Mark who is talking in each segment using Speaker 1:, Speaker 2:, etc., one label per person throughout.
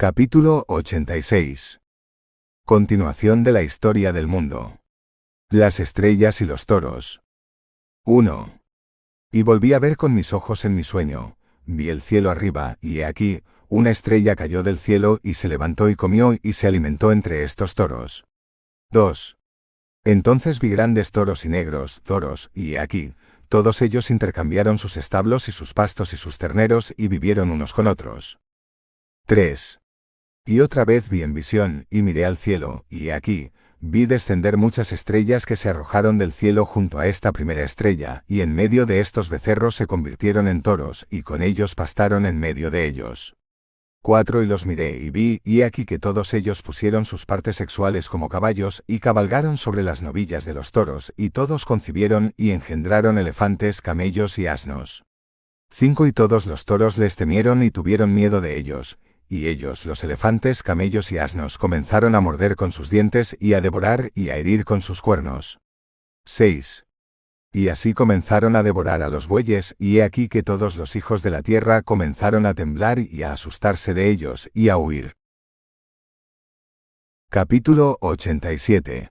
Speaker 1: Capítulo 86. Continuación de la historia del mundo. Las estrellas y los toros. 1. Y volví a ver con mis ojos en mi sueño. Vi el cielo arriba, y he aquí, una estrella cayó del cielo y se levantó y comió y se alimentó entre estos toros. 2. Entonces vi grandes toros y negros, toros, y he aquí, todos ellos intercambiaron sus establos y sus pastos y sus terneros y vivieron unos con otros. 3. Y otra vez vi en visión, y miré al cielo, y aquí, vi descender muchas estrellas que se arrojaron del cielo junto a esta primera estrella, y en medio de estos becerros se convirtieron en toros, y con ellos pastaron en medio de ellos. 4 y los miré y vi, y aquí que todos ellos pusieron sus partes sexuales como caballos, y cabalgaron sobre las novillas de los toros, y todos concibieron y engendraron elefantes, camellos y asnos. 5 y todos los toros les temieron y tuvieron miedo de ellos, y ellos, los elefantes, camellos y asnos, comenzaron a morder con sus dientes y a devorar y a herir con sus cuernos. 6. Y así comenzaron a devorar a los bueyes, y he aquí que todos los hijos de la tierra comenzaron a temblar y a asustarse de ellos y a huir. Capítulo 87.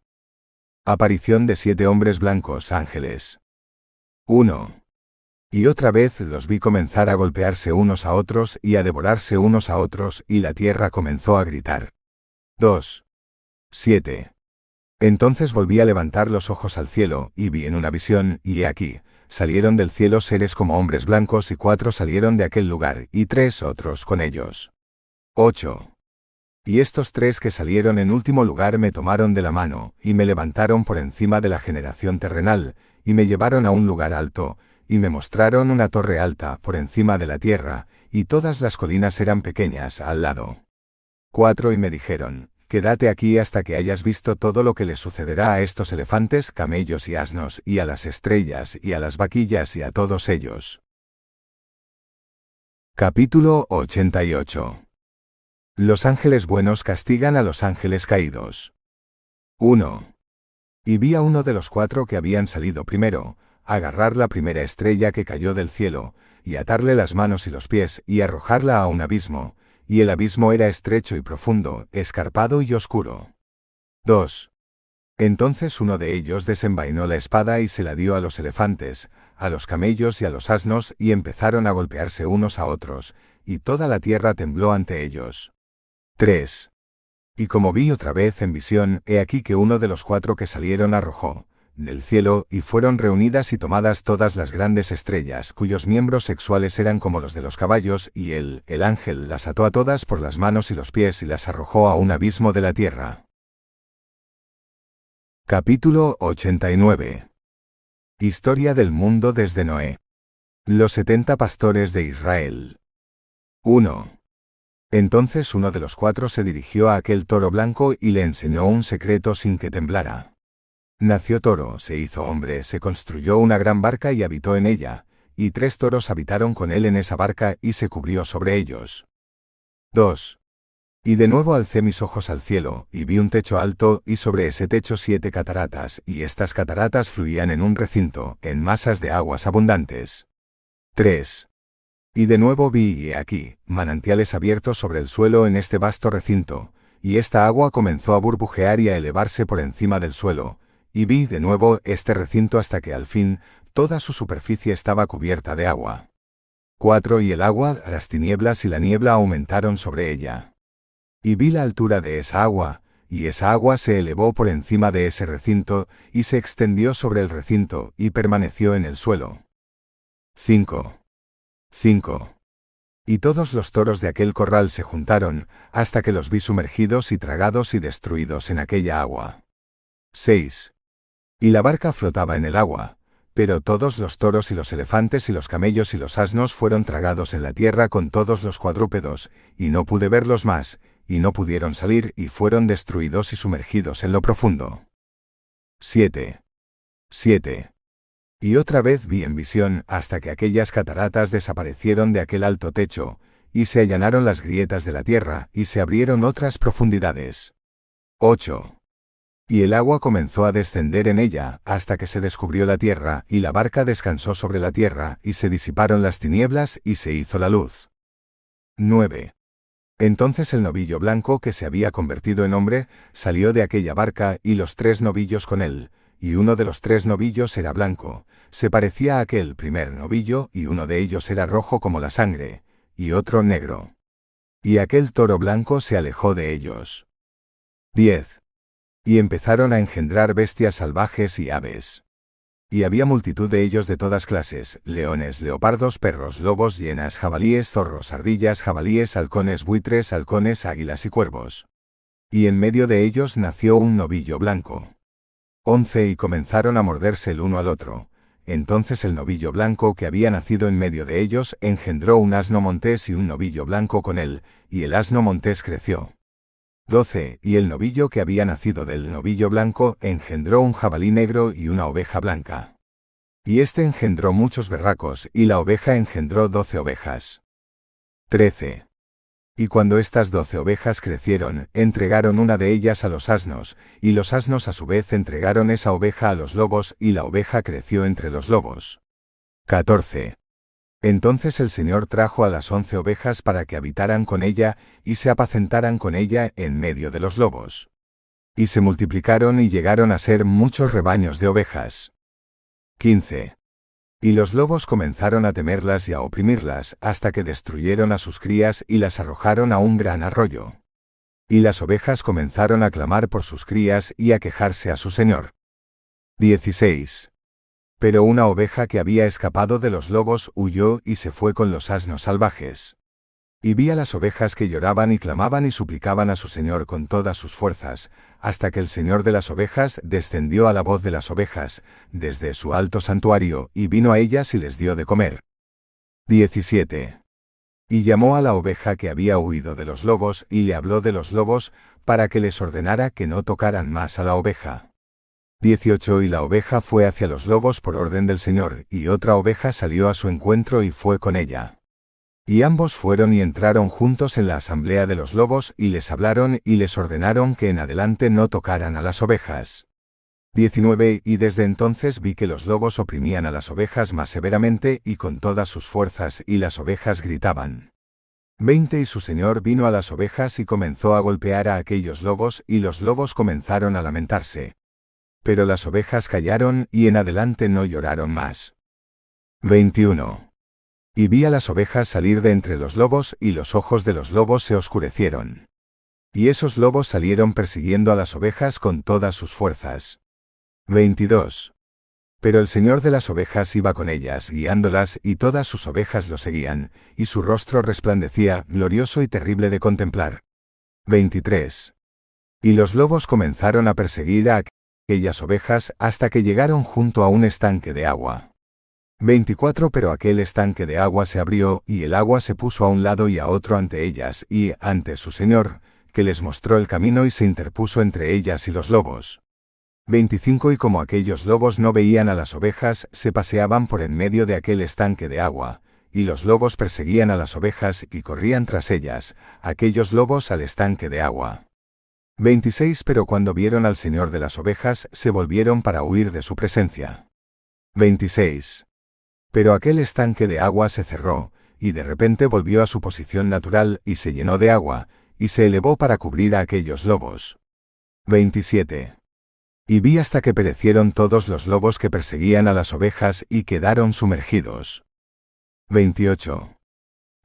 Speaker 1: Aparición de siete hombres blancos ángeles. 1. Y otra vez los vi comenzar a golpearse unos a otros y a devorarse unos a otros, y la tierra comenzó a gritar. 2. 7. Entonces volví a levantar los ojos al cielo, y vi en una visión, y he aquí, salieron del cielo seres como hombres blancos y cuatro salieron de aquel lugar, y tres otros con ellos. 8. Y estos tres que salieron en último lugar me tomaron de la mano, y me levantaron por encima de la generación terrenal, y me llevaron a un lugar alto, y me mostraron una torre alta por encima de la tierra, y todas las colinas eran pequeñas al lado. 4 y me dijeron, Quédate aquí hasta que hayas visto todo lo que le sucederá a estos elefantes, camellos y asnos, y a las estrellas, y a las vaquillas, y a todos ellos. Capítulo 88 Los ángeles buenos castigan a los ángeles caídos. 1. Y vi a uno de los cuatro que habían salido primero, agarrar la primera estrella que cayó del cielo, y atarle las manos y los pies, y arrojarla a un abismo, y el abismo era estrecho y profundo, escarpado y oscuro. 2. Entonces uno de ellos desenvainó la espada y se la dio a los elefantes, a los camellos y a los asnos, y empezaron a golpearse unos a otros, y toda la tierra tembló ante ellos. 3. Y como vi otra vez en visión, he aquí que uno de los cuatro que salieron arrojó, del cielo, y fueron reunidas y tomadas todas las grandes estrellas, cuyos miembros sexuales eran como los de los caballos, y él, el ángel, las ató a todas por las manos y los pies y las arrojó a un abismo de la tierra. Capítulo 89 Historia del mundo desde Noé. Los setenta pastores de Israel. 1. Entonces uno de los cuatro se dirigió a aquel toro blanco y le enseñó un secreto sin que temblara. Nació toro, se hizo hombre, se construyó una gran barca y habitó en ella, y tres toros habitaron con él en esa barca y se cubrió sobre ellos. 2. Y de nuevo alcé mis ojos al cielo, y vi un techo alto, y sobre ese techo siete cataratas, y estas cataratas fluían en un recinto, en masas de aguas abundantes. 3. Y de nuevo vi, y aquí, manantiales abiertos sobre el suelo en este vasto recinto, y esta agua comenzó a burbujear y a elevarse por encima del suelo, y vi de nuevo este recinto hasta que al fin toda su superficie estaba cubierta de agua. 4. Y el agua, las tinieblas y la niebla aumentaron sobre ella. Y vi la altura de esa agua, y esa agua se elevó por encima de ese recinto, y se extendió sobre el recinto, y permaneció en el suelo. 5. 5. Y todos los toros de aquel corral se juntaron, hasta que los vi sumergidos y tragados y destruidos en aquella agua. 6. Y la barca flotaba en el agua, pero todos los toros y los elefantes y los camellos y los asnos fueron tragados en la tierra con todos los cuadrúpedos, y no pude verlos más, y no pudieron salir y fueron destruidos y sumergidos en lo profundo. 7. 7. Y otra vez vi en visión hasta que aquellas cataratas desaparecieron de aquel alto techo, y se allanaron las grietas de la tierra, y se abrieron otras profundidades. 8. Y el agua comenzó a descender en ella, hasta que se descubrió la tierra, y la barca descansó sobre la tierra, y se disiparon las tinieblas, y se hizo la luz. 9. Entonces el novillo blanco que se había convertido en hombre, salió de aquella barca y los tres novillos con él, y uno de los tres novillos era blanco, se parecía a aquel primer novillo, y uno de ellos era rojo como la sangre, y otro negro. Y aquel toro blanco se alejó de ellos. 10. Y empezaron a engendrar bestias salvajes y aves. Y había multitud de ellos de todas clases, leones, leopardos, perros, lobos, hienas, jabalíes, zorros, ardillas, jabalíes, halcones, buitres, halcones, águilas y cuervos. Y en medio de ellos nació un novillo blanco. Once y comenzaron a morderse el uno al otro. Entonces el novillo blanco que había nacido en medio de ellos engendró un asno montés y un novillo blanco con él, y el asno montés creció. 12. Y el novillo que había nacido del novillo blanco engendró un jabalí negro y una oveja blanca. Y éste engendró muchos berracos, y la oveja engendró doce ovejas. 13. Y cuando estas doce ovejas crecieron, entregaron una de ellas a los asnos, y los asnos a su vez entregaron esa oveja a los lobos, y la oveja creció entre los lobos. 14. Entonces el Señor trajo a las once ovejas para que habitaran con ella y se apacentaran con ella en medio de los lobos. Y se multiplicaron y llegaron a ser muchos rebaños de ovejas. 15. Y los lobos comenzaron a temerlas y a oprimirlas hasta que destruyeron a sus crías y las arrojaron a un gran arroyo. Y las ovejas comenzaron a clamar por sus crías y a quejarse a su Señor. 16. Pero una oveja que había escapado de los lobos huyó y se fue con los asnos salvajes. Y vi a las ovejas que lloraban y clamaban y suplicaban a su Señor con todas sus fuerzas, hasta que el Señor de las ovejas descendió a la voz de las ovejas, desde su alto santuario, y vino a ellas y les dio de comer. 17. Y llamó a la oveja que había huido de los lobos, y le habló de los lobos, para que les ordenara que no tocaran más a la oveja. 18 Y la oveja fue hacia los lobos por orden del Señor, y otra oveja salió a su encuentro y fue con ella. Y ambos fueron y entraron juntos en la asamblea de los lobos y les hablaron y les ordenaron que en adelante no tocaran a las ovejas. 19 Y desde entonces vi que los lobos oprimían a las ovejas más severamente y con todas sus fuerzas y las ovejas gritaban. 20 Y su señor vino a las ovejas y comenzó a golpear a aquellos lobos y los lobos comenzaron a lamentarse. Pero las ovejas callaron y en adelante no lloraron más. 21. Y vi a las ovejas salir de entre los lobos y los ojos de los lobos se oscurecieron. Y esos lobos salieron persiguiendo a las ovejas con todas sus fuerzas. 22. Pero el Señor de las ovejas iba con ellas, guiándolas, y todas sus ovejas lo seguían, y su rostro resplandecía, glorioso y terrible de contemplar. 23. Y los lobos comenzaron a perseguir a aquellas ovejas hasta que llegaron junto a un estanque de agua. 24 Pero aquel estanque de agua se abrió, y el agua se puso a un lado y a otro ante ellas, y ante su señor, que les mostró el camino y se interpuso entre ellas y los lobos. 25 Y como aquellos lobos no veían a las ovejas, se paseaban por en medio de aquel estanque de agua, y los lobos perseguían a las ovejas y corrían tras ellas, aquellos lobos al estanque de agua. 26 Pero cuando vieron al Señor de las ovejas, se volvieron para huir de su presencia. 26. Pero aquel estanque de agua se cerró, y de repente volvió a su posición natural y se llenó de agua, y se elevó para cubrir a aquellos lobos. 27. Y vi hasta que perecieron todos los lobos que perseguían a las ovejas y quedaron sumergidos. 28.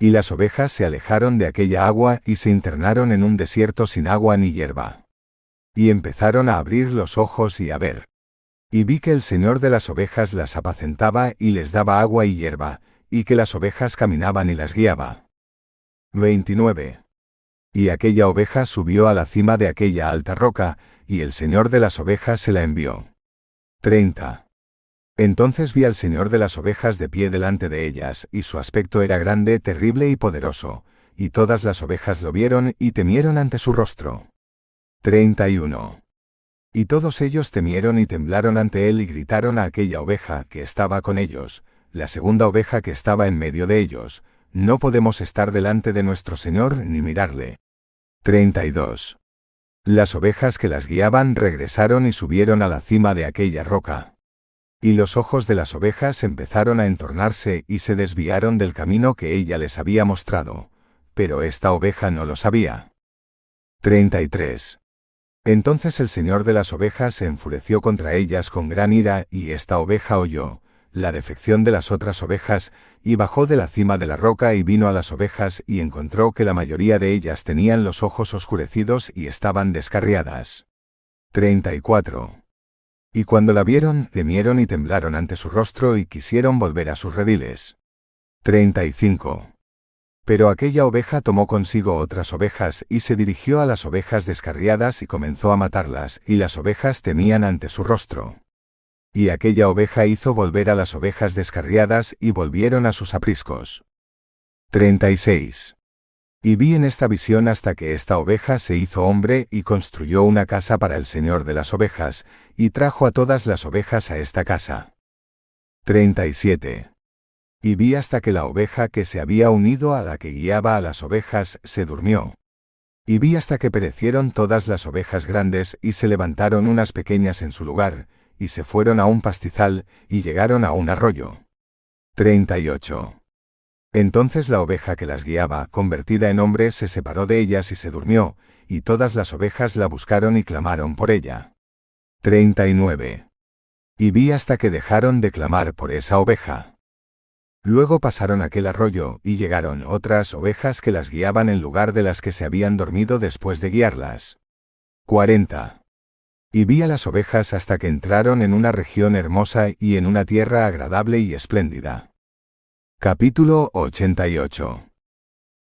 Speaker 1: Y las ovejas se alejaron de aquella agua y se internaron en un desierto sin agua ni hierba. Y empezaron a abrir los ojos y a ver. Y vi que el Señor de las ovejas las apacentaba y les daba agua y hierba, y que las ovejas caminaban y las guiaba. 29. Y aquella oveja subió a la cima de aquella alta roca, y el Señor de las ovejas se la envió. 30. Entonces vi al Señor de las ovejas de pie delante de ellas, y su aspecto era grande, terrible y poderoso, y todas las ovejas lo vieron y temieron ante su rostro. 31. Y todos ellos temieron y temblaron ante él y gritaron a aquella oveja que estaba con ellos, la segunda oveja que estaba en medio de ellos, no podemos estar delante de nuestro Señor ni mirarle. 32. Las ovejas que las guiaban regresaron y subieron a la cima de aquella roca. Y los ojos de las ovejas empezaron a entornarse y se desviaron del camino que ella les había mostrado. pero esta oveja no lo sabía. 33. Entonces el señor de las ovejas se enfureció contra ellas con gran ira, y esta oveja oyó la defección de las otras ovejas, y bajó de la cima de la roca y vino a las ovejas y encontró que la mayoría de ellas tenían los ojos oscurecidos y estaban descarriadas. 34. Y cuando la vieron, temieron y temblaron ante su rostro y quisieron volver a sus rediles. 35. Pero aquella oveja tomó consigo otras ovejas y se dirigió a las ovejas descarriadas y comenzó a matarlas, y las ovejas temían ante su rostro. Y aquella oveja hizo volver a las ovejas descarriadas y volvieron a sus apriscos. 36. Y vi en esta visión hasta que esta oveja se hizo hombre y construyó una casa para el Señor de las ovejas, y trajo a todas las ovejas a esta casa. 37. Y vi hasta que la oveja que se había unido a la que guiaba a las ovejas se durmió. Y vi hasta que perecieron todas las ovejas grandes y se levantaron unas pequeñas en su lugar, y se fueron a un pastizal y llegaron a un arroyo. 38. Entonces la oveja que las guiaba, convertida en hombre, se separó de ellas y se durmió, y todas las ovejas la buscaron y clamaron por ella. 39. Y vi hasta que dejaron de clamar por esa oveja. Luego pasaron aquel arroyo, y llegaron otras ovejas que las guiaban en lugar de las que se habían dormido después de guiarlas. 40. Y vi a las ovejas hasta que entraron en una región hermosa y en una tierra agradable y espléndida. Capítulo 88.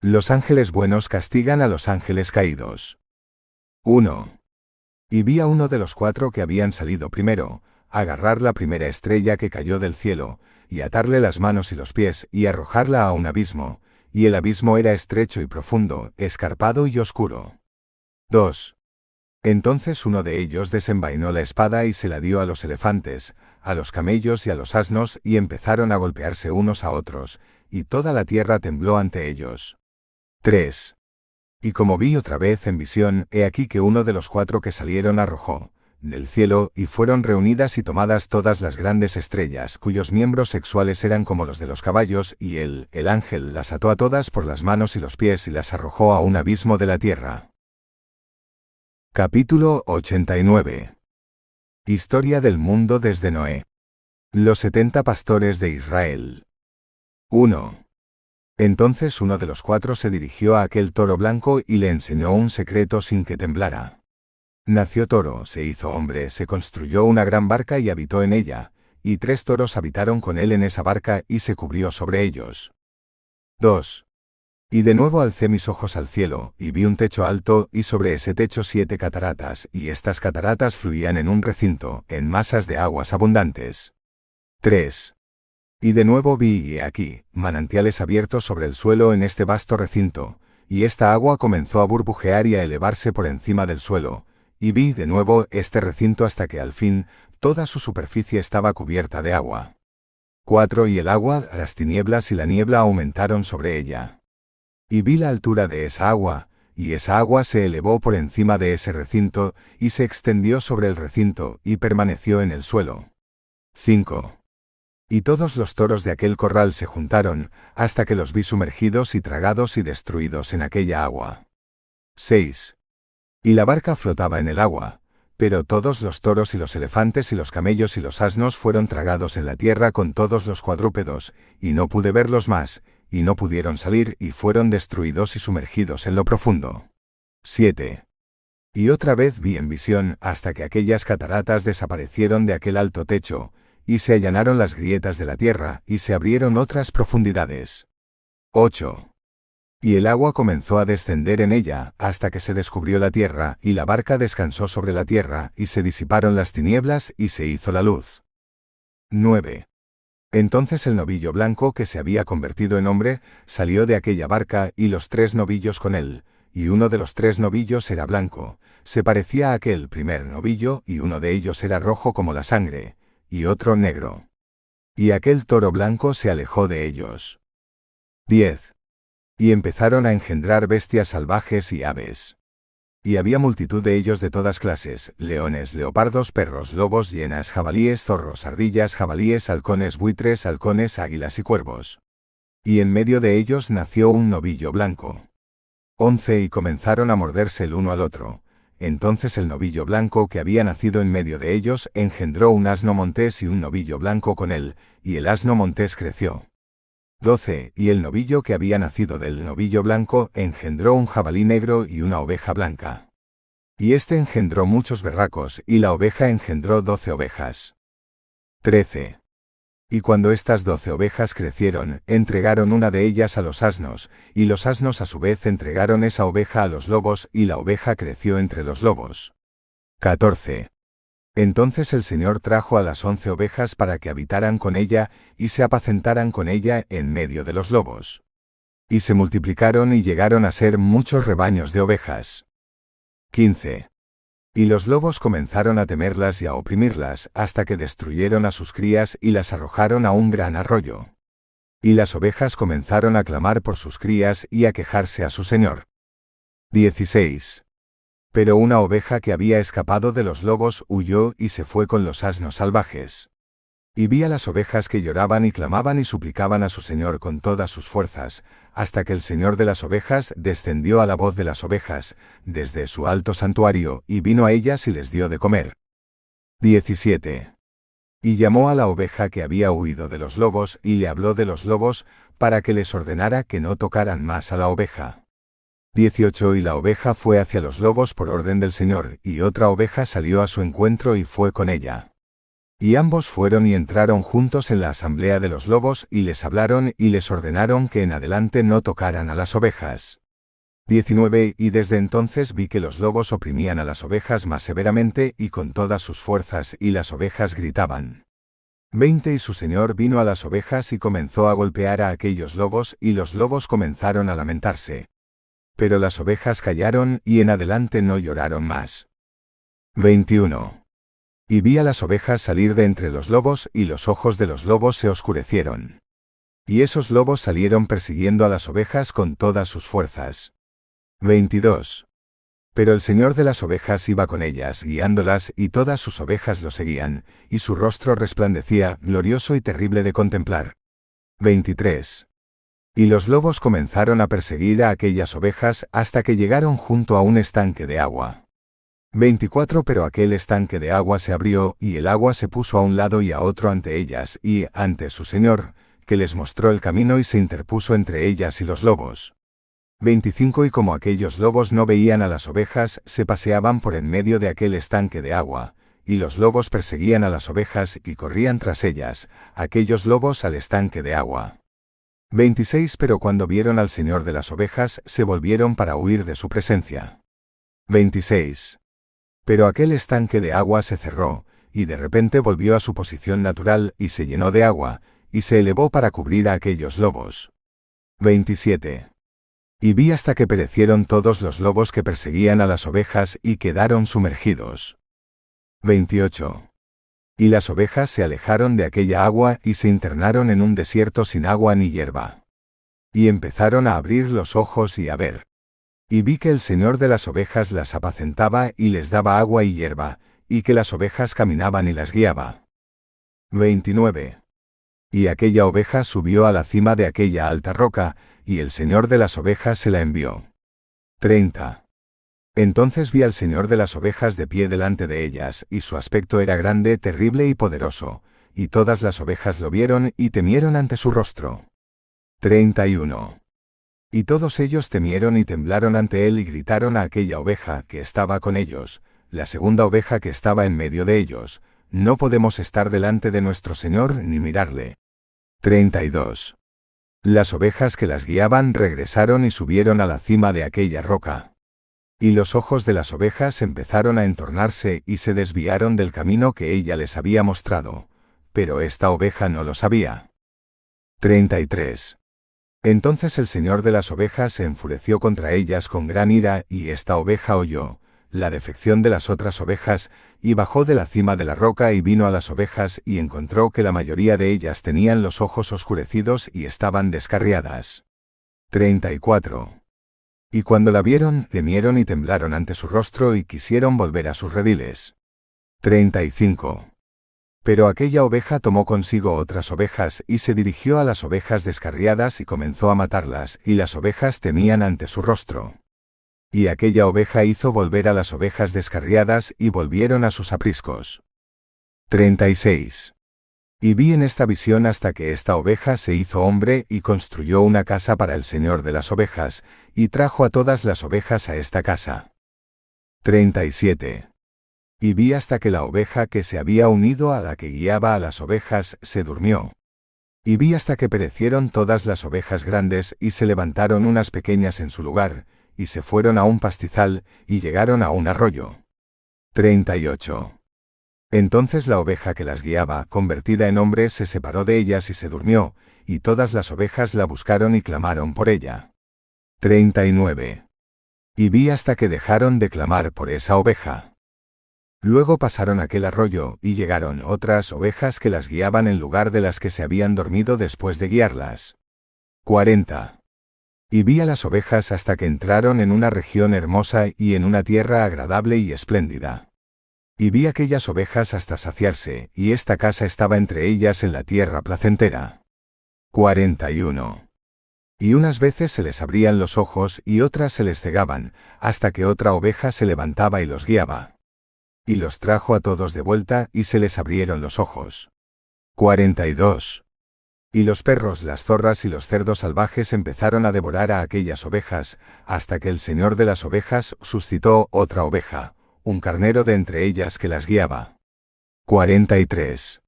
Speaker 1: Los ángeles buenos castigan a los ángeles caídos. 1. Y vi a uno de los cuatro que habían salido primero, agarrar la primera estrella que cayó del cielo, y atarle las manos y los pies, y arrojarla a un abismo, y el abismo era estrecho y profundo, escarpado y oscuro. 2. Entonces uno de ellos desenvainó la espada y se la dio a los elefantes, a los camellos y a los asnos, y empezaron a golpearse unos a otros, y toda la tierra tembló ante ellos. 3. Y como vi otra vez en visión, he aquí que uno de los cuatro que salieron arrojó, del cielo, y fueron reunidas y tomadas todas las grandes estrellas, cuyos miembros sexuales eran como los de los caballos, y él, el ángel, las ató a todas por las manos y los pies y las arrojó a un abismo de la tierra. Capítulo 89 Historia del mundo desde Noé. Los setenta pastores de Israel. 1. Entonces uno de los cuatro se dirigió a aquel toro blanco y le enseñó un secreto sin que temblara. Nació toro, se hizo hombre, se construyó una gran barca y habitó en ella, y tres toros habitaron con él en esa barca y se cubrió sobre ellos. 2. Y de nuevo alcé mis ojos al cielo, y vi un techo alto, y sobre ese techo siete cataratas, y estas cataratas fluían en un recinto, en masas de aguas abundantes. 3. Y de nuevo vi, y aquí, manantiales abiertos sobre el suelo en este vasto recinto, y esta agua comenzó a burbujear y a elevarse por encima del suelo, y vi de nuevo este recinto hasta que al fin toda su superficie estaba cubierta de agua. 4. Y el agua, las tinieblas y la niebla aumentaron sobre ella. Y vi la altura de esa agua, y esa agua se elevó por encima de ese recinto, y se extendió sobre el recinto, y permaneció en el suelo. 5. Y todos los toros de aquel corral se juntaron, hasta que los vi sumergidos y tragados y destruidos en aquella agua. 6 y la barca flotaba en el agua, pero todos los toros y los elefantes y los camellos y los asnos fueron tragados en la tierra con todos los cuadrúpedos, y no pude verlos más, y no pudieron salir y fueron destruidos y sumergidos en lo profundo. 7. Y otra vez vi en visión hasta que aquellas cataratas desaparecieron de aquel alto techo, y se allanaron las grietas de la tierra, y se abrieron otras profundidades. 8 y el agua comenzó a descender en ella, hasta que se descubrió la tierra, y la barca descansó sobre la tierra, y se disiparon las tinieblas, y se hizo la luz. 9. Entonces el novillo blanco que se había convertido en hombre, salió de aquella barca, y los tres novillos con él, y uno de los tres novillos era blanco, se parecía a aquel primer novillo, y uno de ellos era rojo como la sangre, y otro negro. Y aquel toro blanco se alejó de ellos. 10 y empezaron a engendrar bestias salvajes y aves. Y había multitud de ellos de todas clases, leones, leopardos, perros, lobos, hienas, jabalíes, zorros, ardillas, jabalíes, halcones, buitres, halcones, águilas y cuervos. Y en medio de ellos nació un novillo blanco. Once y comenzaron a morderse el uno al otro. Entonces el novillo blanco que había nacido en medio de ellos engendró un asno montés y un novillo blanco con él, y el asno montés creció. 12. Y el novillo que había nacido del novillo blanco engendró un jabalí negro y una oveja blanca. Y éste engendró muchos berracos, y la oveja engendró doce ovejas. 13. Y cuando estas doce ovejas crecieron, entregaron una de ellas a los asnos, y los asnos a su vez entregaron esa oveja a los lobos, y la oveja creció entre los lobos. 14. Entonces el Señor trajo a las once ovejas para que habitaran con ella, y se apacentaran con ella en medio de los lobos. Y se multiplicaron y llegaron a ser muchos rebaños de ovejas. 15. Y los lobos comenzaron a temerlas y a oprimirlas, hasta que destruyeron a sus crías y las arrojaron a un gran arroyo. Y las ovejas comenzaron a clamar por sus crías y a quejarse a su señor. 16. Pero una oveja que había escapado de los lobos huyó y se fue con los asnos salvajes. Y vi a las ovejas que lloraban y clamaban y suplicaban a su Señor con todas sus fuerzas, hasta que el Señor de las ovejas descendió a la voz de las ovejas, desde su alto santuario, y vino a ellas y les dio de comer. 17. Y llamó a la oveja que había huido de los lobos, y le habló de los lobos, para que les ordenara que no tocaran más a la oveja. 18 Y la oveja fue hacia los lobos por orden del Señor, y otra oveja salió a su encuentro y fue con ella. Y ambos fueron y entraron juntos en la asamblea de los lobos y les hablaron y les ordenaron que en adelante no tocaran a las ovejas. 19 Y desde entonces vi que los lobos oprimían a las ovejas más severamente y con todas sus fuerzas y las ovejas gritaban. 20 Y su señor vino a las ovejas y comenzó a golpear a aquellos lobos y los lobos comenzaron a lamentarse. Pero las ovejas callaron y en adelante no lloraron más. 21. Y vi a las ovejas salir de entre los lobos, y los ojos de los lobos se oscurecieron. Y esos lobos salieron persiguiendo a las ovejas con todas sus fuerzas. 22. Pero el Señor de las ovejas iba con ellas, guiándolas, y todas sus ovejas lo seguían, y su rostro resplandecía, glorioso y terrible de contemplar. 23. Y los lobos comenzaron a perseguir a aquellas ovejas hasta que llegaron junto a un estanque de agua. 24 Pero aquel estanque de agua se abrió, y el agua se puso a un lado y a otro ante ellas, y, ante su señor, que les mostró el camino y se interpuso entre ellas y los lobos. 25 Y como aquellos lobos no veían a las ovejas, se paseaban por en medio de aquel estanque de agua, y los lobos perseguían a las ovejas y corrían tras ellas, aquellos lobos al estanque de agua. 26 Pero cuando vieron al Señor de las ovejas, se volvieron para huir de su presencia. 26. Pero aquel estanque de agua se cerró, y de repente volvió a su posición natural y se llenó de agua, y se elevó para cubrir a aquellos lobos. 27. Y vi hasta que perecieron todos los lobos que perseguían a las ovejas y quedaron sumergidos. 28. Y las ovejas se alejaron de aquella agua y se internaron en un desierto sin agua ni hierba. Y empezaron a abrir los ojos y a ver. Y vi que el Señor de las ovejas las apacentaba y les daba agua y hierba, y que las ovejas caminaban y las guiaba. 29. Y aquella oveja subió a la cima de aquella alta roca, y el Señor de las ovejas se la envió. 30. Entonces vi al Señor de las ovejas de pie delante de ellas, y su aspecto era grande, terrible y poderoso, y todas las ovejas lo vieron y temieron ante su rostro. 31. Y todos ellos temieron y temblaron ante él y gritaron a aquella oveja que estaba con ellos, la segunda oveja que estaba en medio de ellos, no podemos estar delante de nuestro Señor ni mirarle. 32. Las ovejas que las guiaban regresaron y subieron a la cima de aquella roca. Y los ojos de las ovejas empezaron a entornarse y se desviaron del camino que ella les había mostrado, pero esta oveja no lo sabía. 33. Entonces el señor de las ovejas se enfureció contra ellas con gran ira, y esta oveja oyó la defección de las otras ovejas, y bajó de la cima de la roca y vino a las ovejas y encontró que la mayoría de ellas tenían los ojos oscurecidos y estaban descarriadas. 34. Y cuando la vieron, temieron y temblaron ante su rostro y quisieron volver a sus rediles. 35. Pero aquella oveja tomó consigo otras ovejas y se dirigió a las ovejas descarriadas y comenzó a matarlas, y las ovejas temían ante su rostro. Y aquella oveja hizo volver a las ovejas descarriadas y volvieron a sus apriscos. 36. Y vi en esta visión hasta que esta oveja se hizo hombre y construyó una casa para el Señor de las ovejas, y trajo a todas las ovejas a esta casa. 37 y vi hasta que la oveja que se había unido a la que guiaba a las ovejas se durmió. Y vi hasta que perecieron todas las ovejas grandes y se levantaron unas pequeñas en su lugar, y se fueron a un pastizal, y llegaron a un arroyo. 38. Entonces la oveja que las guiaba, convertida en hombre, se separó de ellas y se durmió, y todas las ovejas la buscaron y clamaron por ella. 39. Y vi hasta que dejaron de clamar por esa oveja. Luego pasaron aquel arroyo, y llegaron otras ovejas que las guiaban en lugar de las que se habían dormido después de guiarlas. 40. Y vi a las ovejas hasta que entraron en una región hermosa y en una tierra agradable y espléndida. Y vi aquellas ovejas hasta saciarse, y esta casa estaba entre ellas en la tierra placentera. 41. Y unas veces se les abrían los ojos y otras se les cegaban, hasta que otra oveja se levantaba y los guiaba y los trajo a todos de vuelta y se les abrieron los ojos. 42. Y los perros, las zorras y los cerdos salvajes empezaron a devorar a aquellas ovejas, hasta que el señor de las ovejas suscitó otra oveja, un carnero de entre ellas que las guiaba. 43.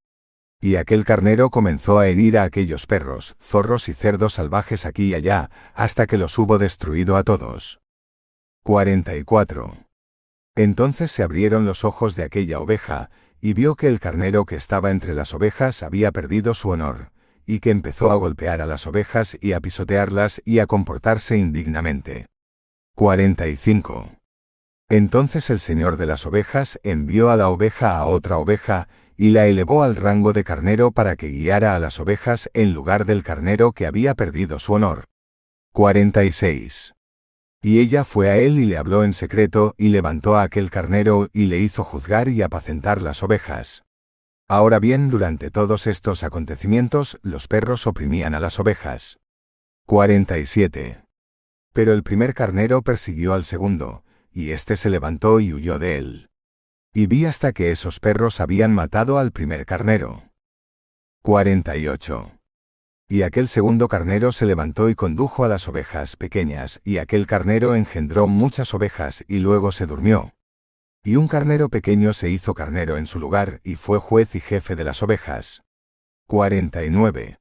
Speaker 1: Y aquel carnero comenzó a herir a aquellos perros, zorros y cerdos salvajes aquí y allá, hasta que los hubo destruido a todos. 44. Entonces se abrieron los ojos de aquella oveja, y vio que el carnero que estaba entre las ovejas había perdido su honor, y que empezó a golpear a las ovejas y a pisotearlas y a comportarse indignamente. 45. Entonces el señor de las ovejas envió a la oveja a otra oveja, y la elevó al rango de carnero para que guiara a las ovejas en lugar del carnero que había perdido su honor. 46. Y ella fue a él y le habló en secreto, y levantó a aquel carnero, y le hizo juzgar y apacentar las ovejas. Ahora bien, durante todos estos acontecimientos, los perros oprimían a las ovejas. 47. Pero el primer carnero persiguió al segundo, y éste se levantó y huyó de él. Y vi hasta que esos perros habían matado al primer carnero. 48. Y aquel segundo carnero se levantó y condujo a las ovejas pequeñas, y aquel carnero engendró muchas ovejas y luego se durmió. Y un carnero pequeño se hizo carnero en su lugar, y fue juez y jefe de las ovejas. 49.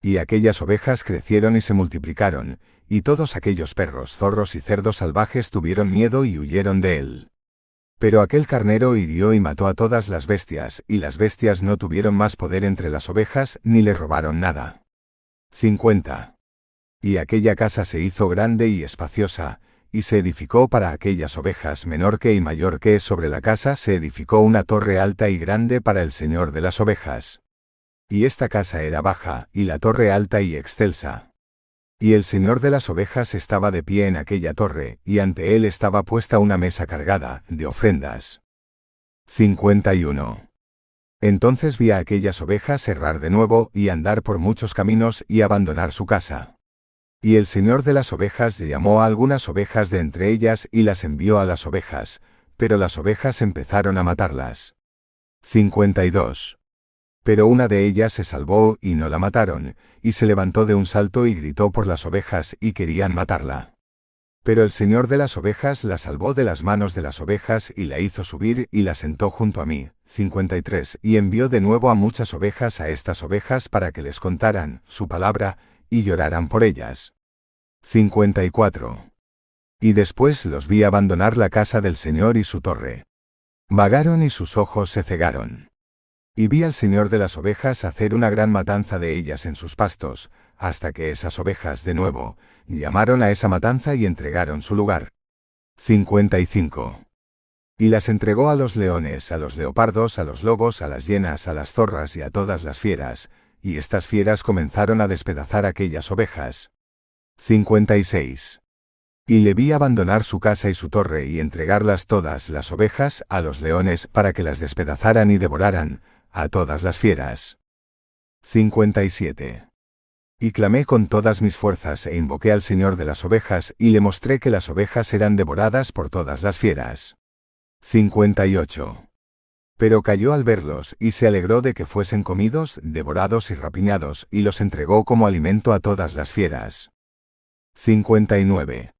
Speaker 1: Y aquellas ovejas crecieron y se multiplicaron, y todos aquellos perros, zorros y cerdos salvajes tuvieron miedo y huyeron de él. Pero aquel carnero hirió y mató a todas las bestias, y las bestias no tuvieron más poder entre las ovejas, ni le robaron nada. 50. Y aquella casa se hizo grande y espaciosa, y se edificó para aquellas ovejas menor que y mayor que sobre la casa se edificó una torre alta y grande para el señor de las ovejas. Y esta casa era baja, y la torre alta y excelsa. Y el señor de las ovejas estaba de pie en aquella torre, y ante él estaba puesta una mesa cargada, de ofrendas. 51. Entonces vi a aquellas ovejas errar de nuevo y andar por muchos caminos y abandonar su casa. Y el señor de las ovejas llamó a algunas ovejas de entre ellas y las envió a las ovejas, pero las ovejas empezaron a matarlas. 52. Pero una de ellas se salvó y no la mataron, y se levantó de un salto y gritó por las ovejas y querían matarla. Pero el señor de las ovejas la salvó de las manos de las ovejas y la hizo subir y la sentó junto a mí, 53. Y envió de nuevo a muchas ovejas a estas ovejas para que les contaran su palabra y lloraran por ellas. 54. Y después los vi abandonar la casa del Señor y su torre. Vagaron y sus ojos se cegaron. Y vi al Señor de las ovejas hacer una gran matanza de ellas en sus pastos, hasta que esas ovejas de nuevo llamaron a esa matanza y entregaron su lugar. 55. Y las entregó a los leones, a los leopardos, a los lobos, a las hienas, a las zorras y a todas las fieras, y estas fieras comenzaron a despedazar aquellas ovejas. 56. Y le vi abandonar su casa y su torre y entregarlas todas las ovejas a los leones para que las despedazaran y devoraran, a todas las fieras. 57. Y clamé con todas mis fuerzas e invoqué al Señor de las ovejas y le mostré que las ovejas eran devoradas por todas las fieras. 58. Pero cayó al verlos y se alegró de que fuesen comidos, devorados y rapiñados, y los entregó como alimento a todas las fieras. 59.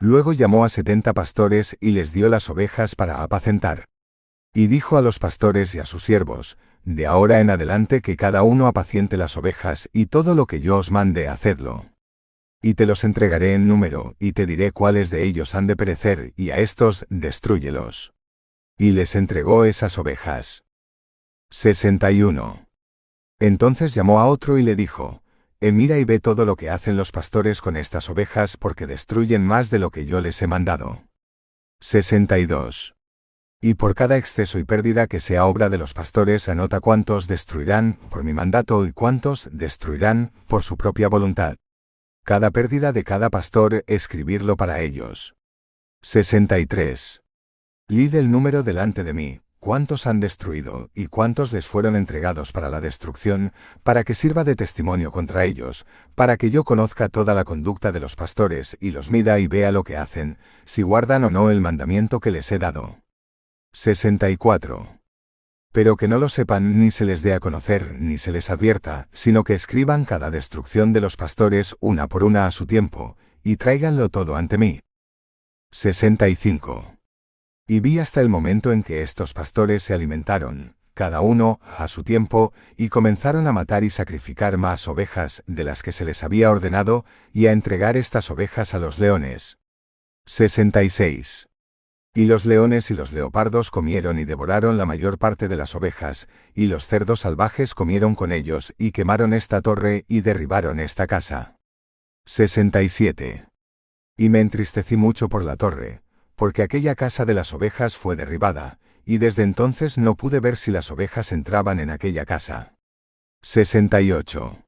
Speaker 1: Luego llamó a setenta pastores y les dio las ovejas para apacentar. Y dijo a los pastores y a sus siervos, De ahora en adelante que cada uno apaciente las ovejas, y todo lo que yo os mande, hacedlo. Y te los entregaré en número, y te diré cuáles de ellos han de perecer, y a estos, destruyelos. Y les entregó esas ovejas. 61. Entonces llamó a otro y le dijo, E mira y ve todo lo que hacen los pastores con estas ovejas porque destruyen más de lo que yo les he mandado. 62. Y por cada exceso y pérdida que sea obra de los pastores anota cuántos destruirán por mi mandato y cuántos destruirán por su propia voluntad. Cada pérdida de cada pastor, escribirlo para ellos. 63. Lid el número delante de mí, cuántos han destruido y cuántos les fueron entregados para la destrucción, para que sirva de testimonio contra ellos, para que yo conozca toda la conducta de los pastores y los mida y vea lo que hacen, si guardan o no el mandamiento que les he dado. 64. Pero que no lo sepan ni se les dé a conocer ni se les advierta, sino que escriban cada destrucción de los pastores una por una a su tiempo, y tráiganlo todo ante mí. 65. Y vi hasta el momento en que estos pastores se alimentaron, cada uno, a su tiempo, y comenzaron a matar y sacrificar más ovejas de las que se les había ordenado, y a entregar estas ovejas a los leones. 66. Y los leones y los leopardos comieron y devoraron la mayor parte de las ovejas, y los cerdos salvajes comieron con ellos, y quemaron esta torre, y derribaron esta casa. 67. Y me entristecí mucho por la torre, porque aquella casa de las ovejas fue derribada, y desde entonces no pude ver si las ovejas entraban en aquella casa. 68.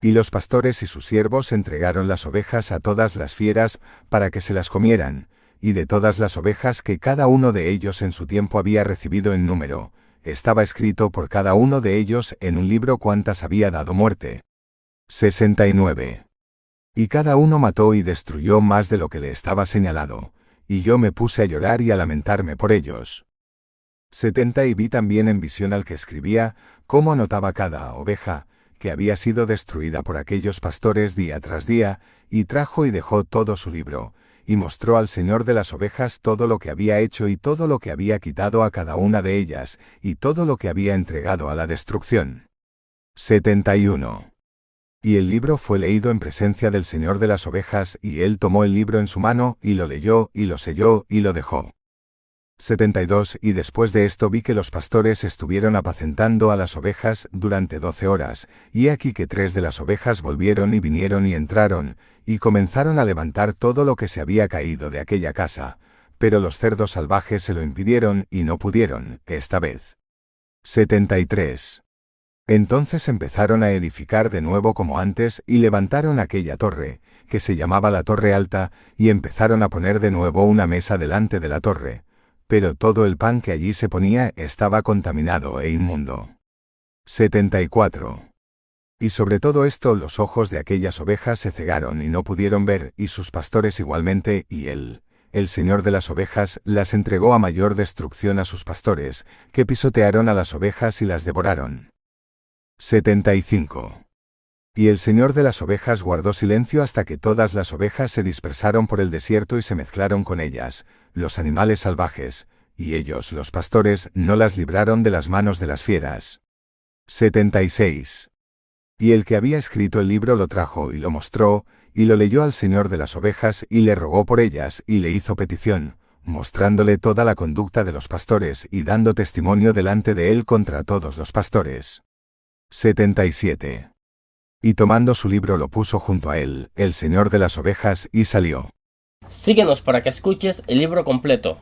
Speaker 1: Y los pastores y sus siervos entregaron las ovejas a todas las fieras para que se las comieran, y de todas las ovejas que cada uno de ellos en su tiempo había recibido en número, estaba escrito por cada uno de ellos en un libro cuántas había dado muerte. 69. Y cada uno mató y destruyó más de lo que le estaba señalado, y yo me puse a llorar y a lamentarme por ellos. 70 Y vi también en visión al que escribía, cómo anotaba cada oveja, que había sido destruida por aquellos pastores día tras día, y trajo y dejó todo su libro, y mostró al Señor de las ovejas todo lo que había hecho y todo lo que había quitado a cada una de ellas, y todo lo que había entregado a la destrucción. 71. Y el libro fue leído en presencia del Señor de las ovejas, y él tomó el libro en su mano, y lo leyó, y lo selló, y lo dejó. 72 Y después de esto vi que los pastores estuvieron apacentando a las ovejas durante doce horas, y aquí que tres de las ovejas volvieron y vinieron y entraron, y comenzaron a levantar todo lo que se había caído de aquella casa, pero los cerdos salvajes se lo impidieron y no pudieron, esta vez. 73. Entonces empezaron a edificar de nuevo como antes y levantaron aquella torre, que se llamaba la Torre Alta, y empezaron a poner de nuevo una mesa delante de la torre, pero todo el pan que allí se ponía estaba contaminado e inmundo. 74. Y sobre todo esto los ojos de aquellas ovejas se cegaron y no pudieron ver, y sus pastores igualmente, y él, el Señor de las ovejas, las entregó a mayor destrucción a sus pastores, que pisotearon a las ovejas y las devoraron. 75. Y el Señor de las ovejas guardó silencio hasta que todas las ovejas se dispersaron por el desierto y se mezclaron con ellas, los animales salvajes, y ellos, los pastores, no las libraron de las manos de las fieras. 76. Y el que había escrito el libro lo trajo y lo mostró, y lo leyó al Señor de las ovejas y le rogó por ellas y le hizo petición, mostrándole toda la conducta de los pastores y dando testimonio delante de él contra todos los pastores. 77. Y tomando su libro lo puso junto a él, el Señor de las ovejas, y salió.
Speaker 2: Síguenos para que escuches el libro completo.